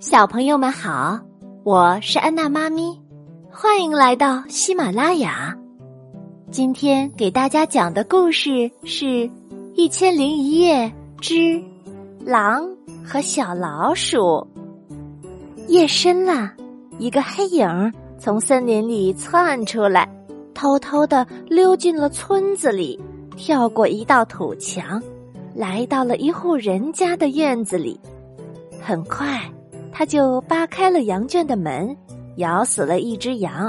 小朋友们好，我是安娜妈咪，欢迎来到喜马拉雅。今天给大家讲的故事是《一千零一夜之狼和小老鼠》。夜深了，一个黑影从森林里窜出来，偷偷的溜进了村子里，跳过一道土墙，来到了一户人家的院子里。很快。他就扒开了羊圈的门，咬死了一只羊，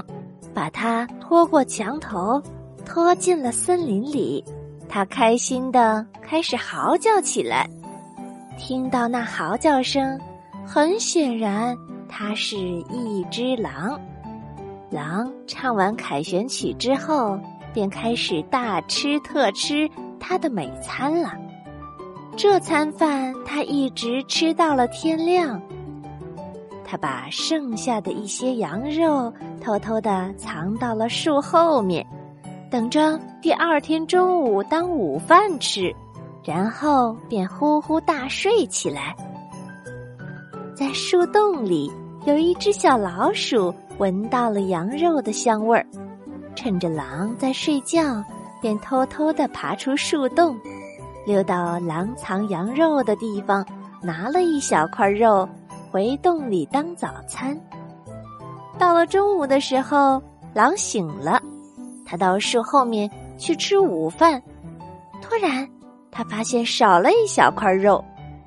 把它拖过墙头，拖进了森林里。他开心的开始嚎叫起来。听到那嚎叫声，很显然，它是一只狼。狼唱完凯旋曲之后，便开始大吃特吃它的美餐了。这餐饭，他一直吃到了天亮。他把剩下的一些羊肉偷偷的藏到了树后面，等着第二天中午当午饭吃，然后便呼呼大睡起来。在树洞里，有一只小老鼠闻到了羊肉的香味儿，趁着狼在睡觉，便偷偷的爬出树洞，溜到狼藏羊肉的地方，拿了一小块肉。回洞里当早餐。到了中午的时候，狼醒了，他到树后面去吃午饭。突然，他发现少了一小块肉，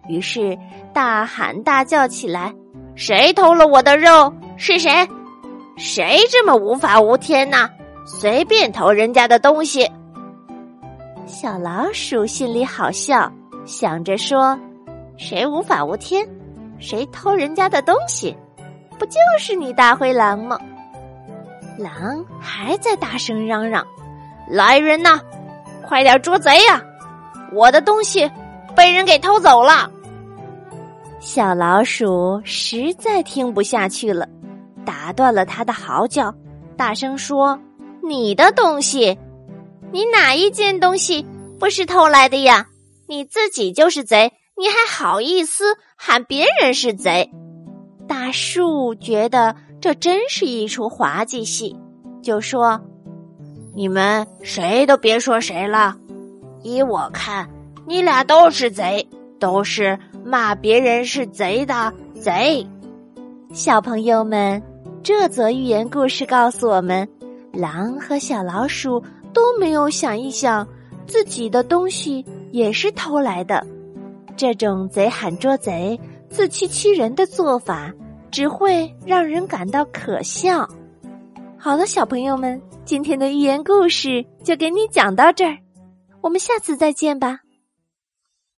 于是大喊大叫起来：“谁偷了我的肉？是谁？谁这么无法无天呢？随便偷人家的东西！”小老鼠心里好笑，想着说：“谁无法无天？”谁偷人家的东西？不就是你大灰狼吗？狼还在大声嚷嚷：“来人呐，快点捉贼呀！我的东西被人给偷走了。”小老鼠实在听不下去了，打断了他的嚎叫，大声说：“你的东西？你哪一件东西不是偷来的呀？你自己就是贼！”你还好意思喊别人是贼？大树觉得这真是一出滑稽戏，就说：“你们谁都别说谁了，依我看，你俩都是贼，都是骂别人是贼的贼。”小朋友们，这则寓言故事告诉我们：狼和小老鼠都没有想一想，自己的东西也是偷来的。这种贼喊捉贼、自欺欺人的做法，只会让人感到可笑。好了，小朋友们，今天的寓言故事就给你讲到这儿，我们下次再见吧。